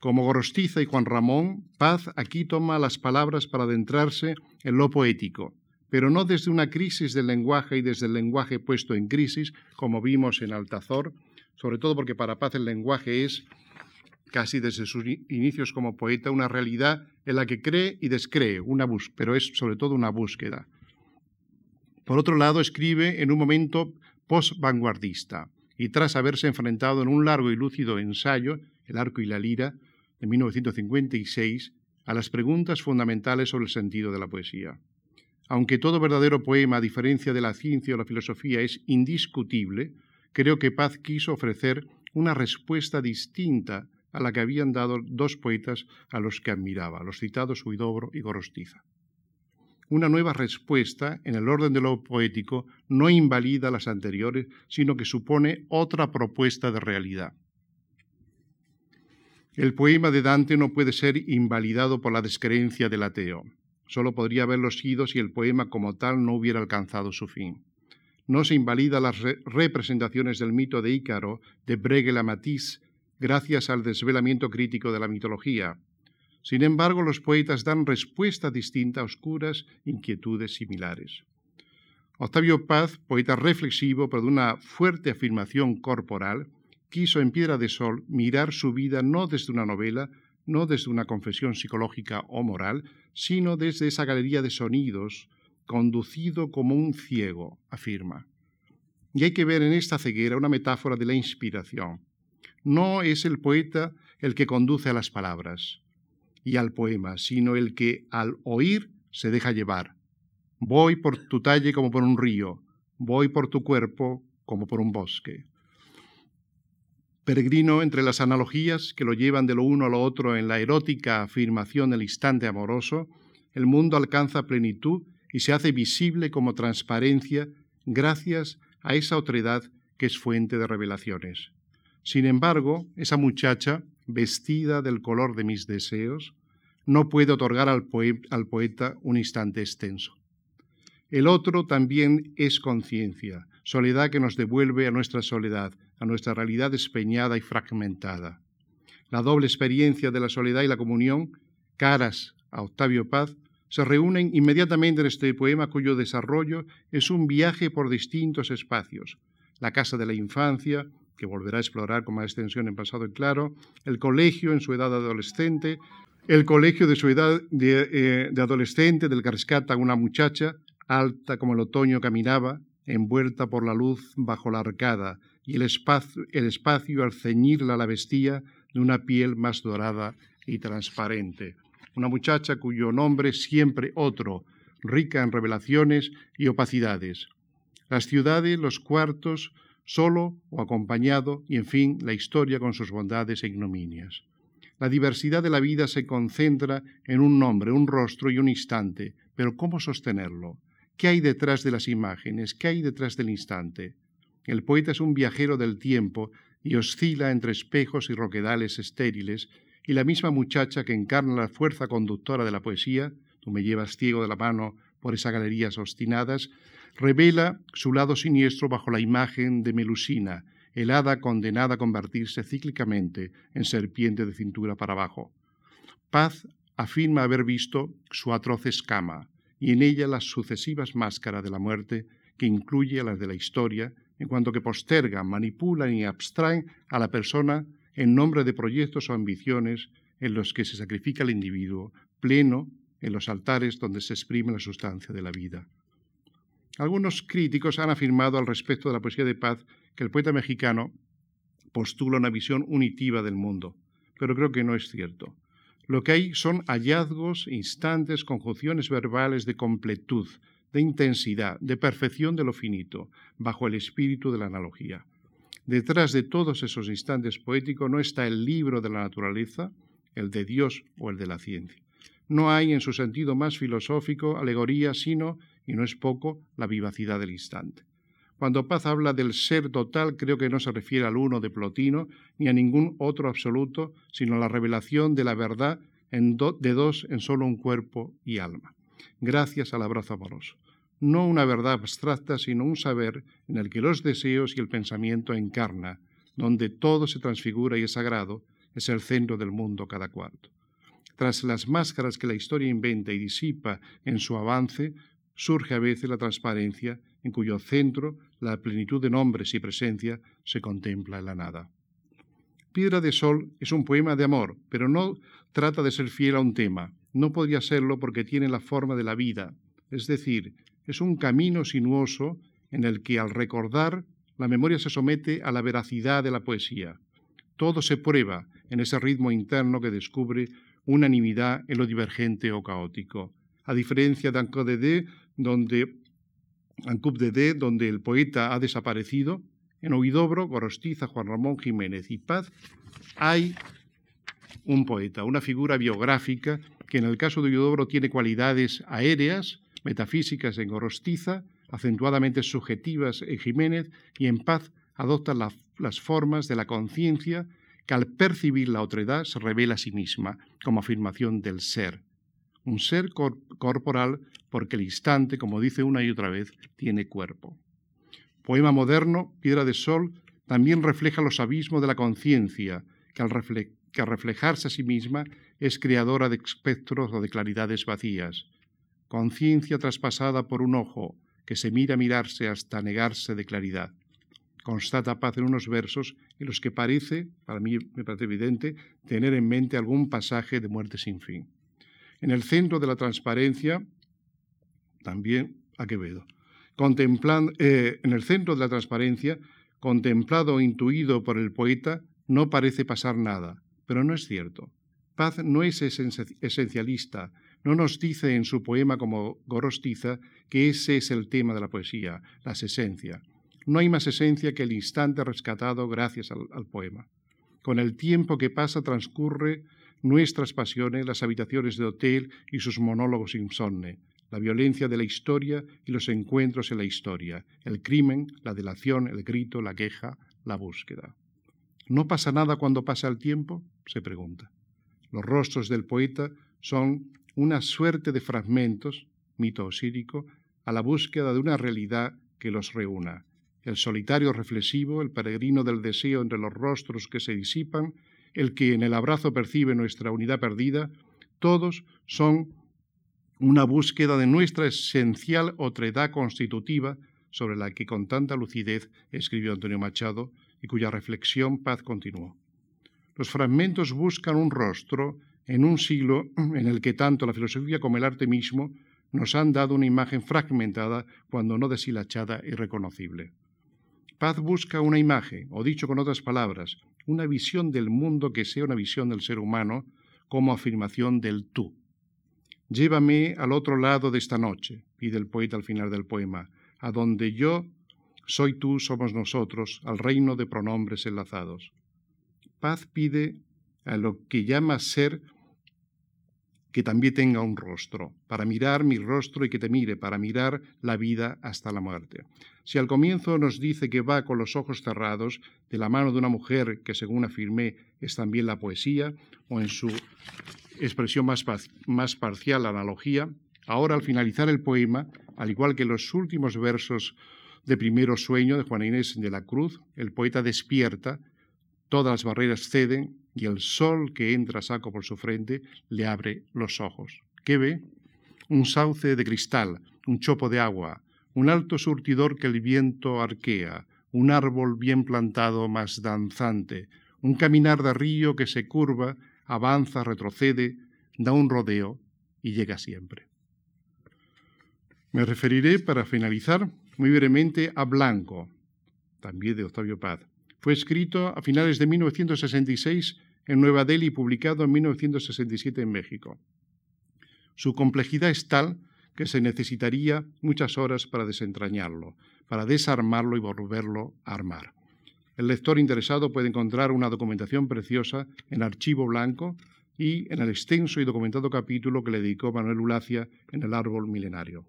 Como Gorostiza y Juan Ramón, Paz aquí toma las palabras para adentrarse en lo poético, pero no desde una crisis del lenguaje y desde el lenguaje puesto en crisis, como vimos en Altazor, sobre todo porque para Paz el lenguaje es casi desde sus inicios como poeta, una realidad en la que cree y descree, una pero es sobre todo una búsqueda. Por otro lado, escribe en un momento post-vanguardista y tras haberse enfrentado en un largo y lúcido ensayo, El arco y la lira, de 1956, a las preguntas fundamentales sobre el sentido de la poesía. Aunque todo verdadero poema, a diferencia de la ciencia o la filosofía, es indiscutible, creo que Paz quiso ofrecer una respuesta distinta a la que habían dado dos poetas a los que admiraba, los citados Huidobro y Gorostiza. Una nueva respuesta, en el orden de lo poético, no invalida las anteriores, sino que supone otra propuesta de realidad. El poema de Dante no puede ser invalidado por la descreencia del ateo. Solo podría haberlo sido si el poema como tal no hubiera alcanzado su fin. No se invalida las representaciones del mito de Ícaro de Breguet Matisse gracias al desvelamiento crítico de la mitología. Sin embargo, los poetas dan respuesta distinta a oscuras inquietudes similares. Octavio Paz, poeta reflexivo pero de una fuerte afirmación corporal, quiso en Piedra de Sol mirar su vida no desde una novela, no desde una confesión psicológica o moral, sino desde esa galería de sonidos, conducido como un ciego, afirma. Y hay que ver en esta ceguera una metáfora de la inspiración. No es el poeta el que conduce a las palabras y al poema, sino el que al oír se deja llevar. Voy por tu talle como por un río, voy por tu cuerpo como por un bosque. Peregrino entre las analogías que lo llevan de lo uno a lo otro en la erótica afirmación del instante amoroso, el mundo alcanza plenitud y se hace visible como transparencia gracias a esa otredad que es fuente de revelaciones. Sin embargo, esa muchacha, vestida del color de mis deseos, no puede otorgar al, poeta un instante extenso. El otro también es conciencia, soledad que nos devuelve a nuestra soledad, a nuestra realidad despeñada y fragmentada. La doble experiencia de la soledad y la comunión, caras a Octavio Paz, se reúnen inmediatamente en este poema cuyo desarrollo es un viaje por distintos espacios. La casa de la infancia, que volverá a explorar con más extensión en pasado y claro, el colegio en su edad adolescente, el colegio de su edad de, eh, adolescente, del que rescata una muchacha, alta como el otoño caminaba, envuelta por la luz bajo la arcada, y el espacio, el espacio al ceñirla la vestía de una piel más dorada y transparente. Una muchacha cuyo nombre es siempre otro, rica en revelaciones y opacidades. Las ciudades, los cuartos, solo o acompañado, y en fin, la historia con sus bondades e ignominias. La diversidad de la vida se concentra en un nombre, un rostro y un instante, pero ¿cómo sostenerlo? ¿Qué hay detrás de las imágenes? ¿Qué hay detrás del instante? El poeta es un viajero del tiempo y oscila entre espejos y roquedales estériles, y la misma muchacha que encarna la fuerza conductora de la poesía, tú me llevas ciego de la mano por esas galerías obstinadas, revela su lado siniestro bajo la imagen de Melusina, el hada condenada a convertirse cíclicamente en serpiente de cintura para abajo. Paz afirma haber visto su atroz escama y en ella las sucesivas máscaras de la muerte que incluye a las de la historia, en cuanto que postergan, manipulan y abstraen a la persona en nombre de proyectos o ambiciones en los que se sacrifica el individuo, pleno en los altares donde se exprime la sustancia de la vida. Algunos críticos han afirmado al respecto de la poesía de paz que el poeta mexicano postula una visión unitiva del mundo, pero creo que no es cierto. Lo que hay son hallazgos, instantes, conjunciones verbales de completud, de intensidad, de perfección de lo finito, bajo el espíritu de la analogía. Detrás de todos esos instantes poéticos no está el libro de la naturaleza, el de Dios o el de la ciencia. No hay en su sentido más filosófico alegoría, sino, y no es poco, la vivacidad del instante. Cuando Paz habla del ser total, creo que no se refiere al uno de Plotino ni a ningún otro absoluto, sino a la revelación de la verdad de dos en solo un cuerpo y alma, gracias al abrazo amoroso. No una verdad abstracta, sino un saber en el que los deseos y el pensamiento encarna, donde todo se transfigura y es sagrado, es el centro del mundo cada cuarto. Tras las máscaras que la historia inventa y disipa en su avance, surge a veces la transparencia en cuyo centro la plenitud de nombres y presencia se contempla en la nada. Piedra de Sol es un poema de amor, pero no trata de ser fiel a un tema. No podría serlo porque tiene la forma de la vida, es decir, es un camino sinuoso en el que al recordar la memoria se somete a la veracidad de la poesía. Todo se prueba en ese ritmo interno que descubre unanimidad en lo divergente o caótico. A diferencia de Ancode donde en Cup de D, donde el poeta ha desaparecido, en Oidobro, Gorostiza, Juan Ramón Jiménez y Paz, hay un poeta, una figura biográfica que en el caso de Oidobro tiene cualidades aéreas, metafísicas en Gorostiza, acentuadamente subjetivas en Jiménez y en Paz adopta las formas de la conciencia que al percibir la otredad se revela a sí misma como afirmación del ser un ser corporal porque el instante, como dice una y otra vez, tiene cuerpo. Poema moderno, Piedra de Sol, también refleja los abismos de la conciencia, que, al reflejarse a sí misma es creadora de espectros o de claridades vacías. Conciencia traspasada por un ojo, que se mira a mirarse hasta negarse de claridad. Constata Paz en unos versos en los que parece, para mí me parece evidente, tener en mente algún pasaje de muerte sin fin. En el centro de la transparencia, también a Quevedo. Contemplando, eh, en el centro de la transparencia, contemplado o intuido por el poeta, no parece pasar nada, pero no es cierto. Paz no es esencialista, no nos dice en su poema como Gorostiza que ese es el tema de la poesía, la esencia. No hay más esencia que el instante rescatado gracias al poema. Con el tiempo que pasa transcurre nuestras pasiones, las habitaciones de hotel y sus monólogos insomne, la violencia de la historia y los encuentros en la historia, el crimen, la delación, el grito, la queja, la búsqueda. ¿No pasa nada cuando pasa el tiempo? se pregunta. Los rostros del poeta son una suerte de fragmentos, mito osírico, a la búsqueda de una realidad que los reúna. El solitario reflexivo, el peregrino del deseo entre los rostros que se disipan, el que en el abrazo percibe nuestra unidad perdida, todos son una búsqueda de nuestra esencial otredad constitutiva sobre la que con tanta lucidez escribió Antonio Machado y cuya reflexión Paz continuó. Los fragmentos buscan un rostro en un siglo en el que tanto la filosofía como el arte mismo nos han dado una imagen fragmentada, cuando no deshilachada y reconocible. Paz busca una imagen, o dicho con otras palabras, una visión del mundo que sea una visión del ser humano como afirmación del tú. Llévame al otro lado de esta noche, pide el poeta al final del poema, a donde yo soy tú, somos nosotros, al reino de pronombres enlazados. Paz pide a lo que llama ser que también tenga un rostro, para mirar mi rostro y que te mire, para mirar la vida hasta la muerte. Si al comienzo nos dice que va con los ojos cerrados, de la mano de una mujer que según afirmé es también la poesía, o en su expresión más, parcial, la analogía, ahora al finalizar el poema, al igual que los últimos versos de Primero Sueño de Juana Inés de la Cruz, el poeta despierta, todas las barreras ceden y el sol que entra saco por su frente le abre los ojos. ¿Qué ve? Un sauce de cristal, un chopo de agua, un alto surtidor que el viento arquea, un árbol bien plantado más danzante, un caminar de río que se curva, avanza, retrocede, da un rodeo y llega siempre. Me referiré, para finalizar, muy brevemente a Blanco, también de Octavio Paz. Fue escrito a finales de 1966 en Nueva Delhi y publicado en 1967 en México. Su complejidad es tal que se necesitaría muchas horas para desentrañarlo, para desarmarlo y volverlo a armar. El lector interesado puede encontrar una documentación preciosa en Archivo Blanco y en el extenso y documentado capítulo que le dedicó Manuel Ulacia en El Árbol Milenario.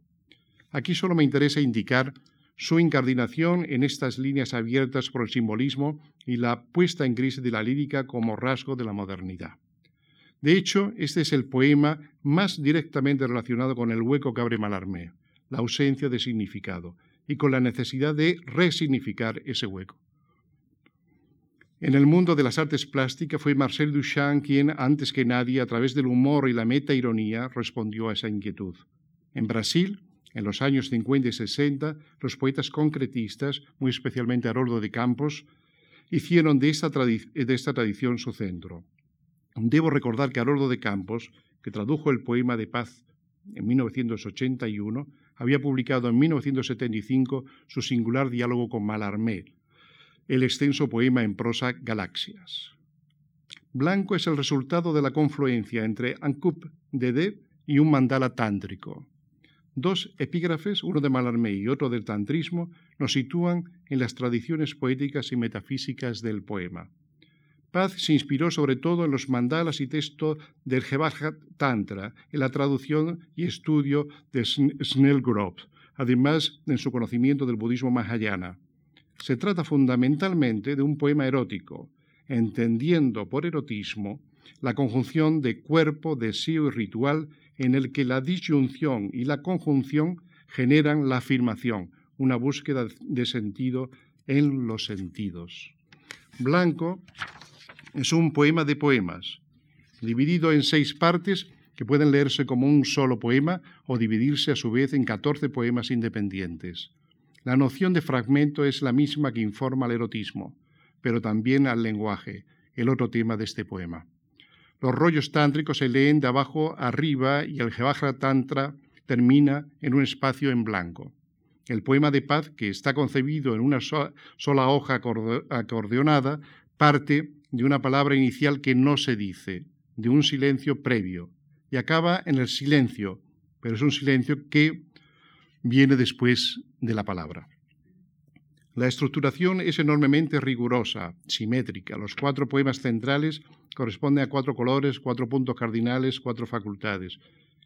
Aquí solo me interesa indicar su incardinación en estas líneas abiertas por el simbolismo y la puesta en crisis de la lírica como rasgo de la modernidad. De hecho, este es el poema más directamente relacionado con el hueco que abre Malarmé, la ausencia de significado, y con la necesidad de resignificar ese hueco. En el mundo de las artes plásticas fue Marcel Duchamp quien, antes que nadie, a través del humor y la meta-ironía, respondió a esa inquietud. En Brasil, en los años 50 y 60, los poetas concretistas, muy especialmente Haroldo de Campos, hicieron de esta, tradición su centro. Debo recordar que Haroldo de Campos, que tradujo el poema de paz en 1981, había publicado en 1975 su singular diálogo con Mallarmé, el extenso poema en prosa Galaxias. Blanco es el resultado de la confluencia entre Ankup de y un mandala tántrico. Dos epígrafes, uno de Mallarmé y otro del tantrismo, nos sitúan en las tradiciones poéticas y metafísicas del poema. Paz se inspiró sobre todo en los mandalas y texto del Jevajat Tantra, en la traducción y estudio de Snellgrove, además en su conocimiento del budismo mahayana. Se trata fundamentalmente de un poema erótico, entendiendo por erotismo la conjunción de cuerpo, deseo y ritual en el que la disyunción y la conjunción generan la afirmación, una búsqueda de sentido en los sentidos. Blanco es un poema de poemas, dividido en seis partes que pueden leerse como un solo poema o dividirse a su vez en catorce poemas independientes. La noción de fragmento es la misma que informa al erotismo, pero también al lenguaje, el otro tema de este poema. Los rollos tántricos se leen de abajo arriba y el Jevajra Tantra termina en un espacio en blanco. El poema de paz, que está concebido en una sola hoja acordeonada, parte de una palabra inicial que no se dice, de un silencio previo, y acaba en el silencio, pero es un silencio que viene después de la palabra. La estructuración es enormemente rigurosa, simétrica. Los cuatro poemas centrales corresponden a cuatro colores, cuatro puntos cardinales, cuatro facultades.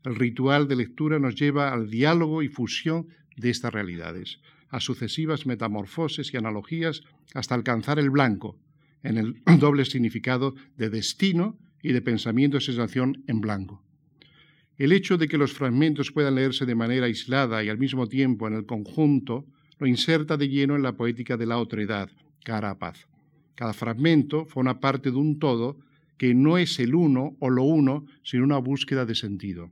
El ritual de lectura nos lleva al diálogo y fusión de estas realidades, a sucesivas metamorfosis y analogías hasta alcanzar el blanco, en el doble significado de destino y de pensamiento y sensación en blanco. El hecho de que los fragmentos puedan leerse de manera aislada y al mismo tiempo en el conjunto lo inserta de lleno en la poética de la otredad, cara a paz. Cada fragmento forma parte de un todo que no es el uno o lo uno, sino una búsqueda de sentido.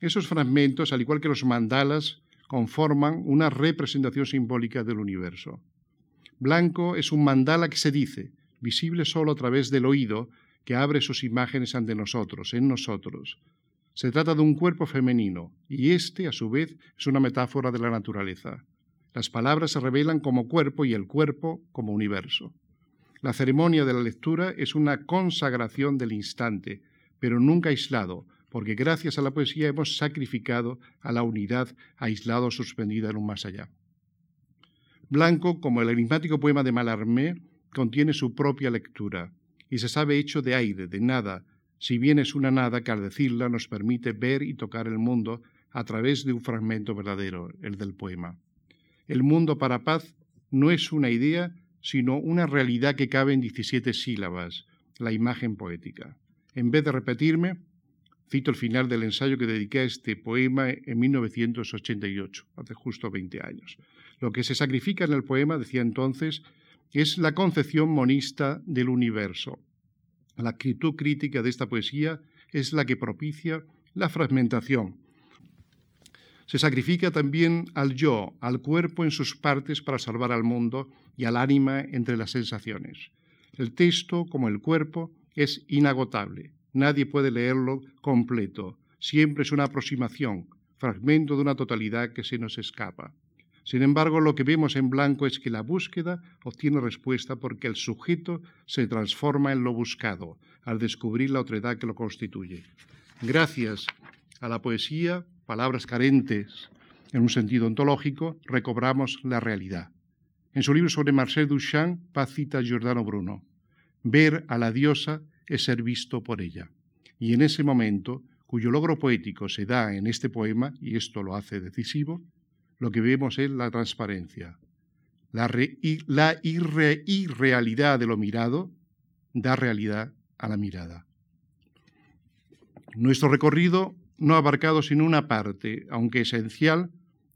Esos fragmentos, al igual que los mandalas, conforman una representación simbólica del universo. Blanco es un mandala que se dice, visible solo a través del oído, que abre sus imágenes ante nosotros, en nosotros. Se trata de un cuerpo femenino, y este, a su vez, es una metáfora de la naturaleza. Las palabras se revelan como cuerpo y el cuerpo como universo. La ceremonia de la lectura es una consagración del instante, pero nunca aislado, porque gracias a la poesía hemos sacrificado a la unidad aislado suspendida en un más allá. Blanco, como el enigmático poema de Mallarmé, contiene su propia lectura y se sabe hecho de aire, de nada, si bien es una nada que al decirla nos permite ver y tocar el mundo a través de un fragmento verdadero, el del poema. El mundo para paz no es una idea, sino una realidad que cabe en 17 sílabas, la imagen poética. En vez de repetirme, cito el final del ensayo que dediqué a este poema en 1988, hace justo 20 años. Lo que se sacrifica en el poema, decía entonces, es la concepción monista del universo. La actitud crítica de esta poesía es la que propicia la fragmentación. Se sacrifica también al yo, al cuerpo en sus partes para salvar al mundo y al ánima entre las sensaciones. El texto, como el cuerpo, es inagotable. Nadie puede leerlo completo. Siempre es una aproximación, fragmento de una totalidad que se nos escapa. Sin embargo, lo que vemos en blanco es que la búsqueda obtiene respuesta porque el sujeto se transforma en lo buscado al descubrir la otredad que lo constituye. Gracias a la poesía, palabras carentes en un sentido ontológico, recobramos la realidad. En su libro sobre Marcel Duchamp, Paz cita Giordano Bruno. Ver a la diosa es ser visto por ella. Y en ese momento, cuyo logro poético se da en este poema, y esto lo hace decisivo, lo que vemos es la transparencia. La, la irrealidad de lo mirado da realidad a la mirada. Nuestro recorrido no abarcado sino una parte, aunque esencial,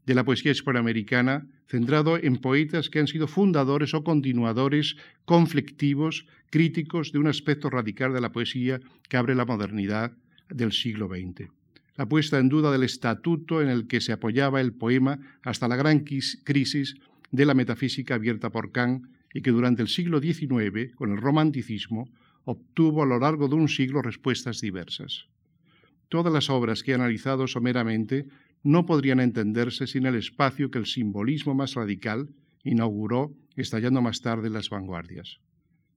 de la poesía hispanoamericana, centrado en poetas que han sido fundadores o continuadores conflictivos, críticos de un aspecto radical de la poesía que abre la modernidad del siglo XX la puesta en duda del estatuto en el que se apoyaba el poema hasta la gran crisis de la metafísica abierta por Kant y que durante el siglo XIX, con el romanticismo, obtuvo a lo largo de un siglo respuestas diversas. Todas las obras que he analizado someramente no podrían entenderse sin el espacio que el simbolismo más radical inauguró, estallando más tarde en las vanguardias.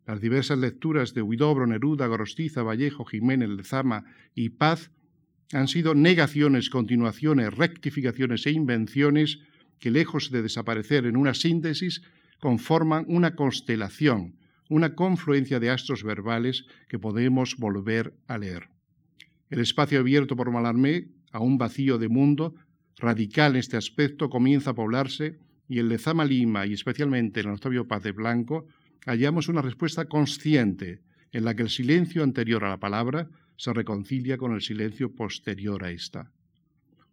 Las diversas lecturas de Huidobro, Neruda, Gorostiza, Vallejo, Jiménez, Lezama y Paz han sido negaciones, continuaciones, rectificaciones e invenciones que, lejos de desaparecer en una síntesis, conforman una constelación, una confluencia de astros verbales que podemos volver a leer. El espacio abierto por Malarmé a un vacío de mundo, radical en este aspecto, comienza a poblarse y en Lezama Lima y especialmente en el Octavio Paz de Blanco hallamos una respuesta consciente en la que el silencio anterior a la palabra se reconcilia con el silencio posterior a esta.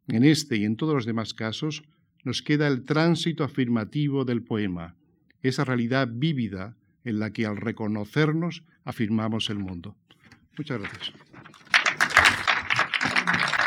En este y en todos los demás casos nos queda el tránsito afirmativo del poema, esa realidad vívida en la que al reconocernos afirmamos el mundo. Muchas gracias. Thank you.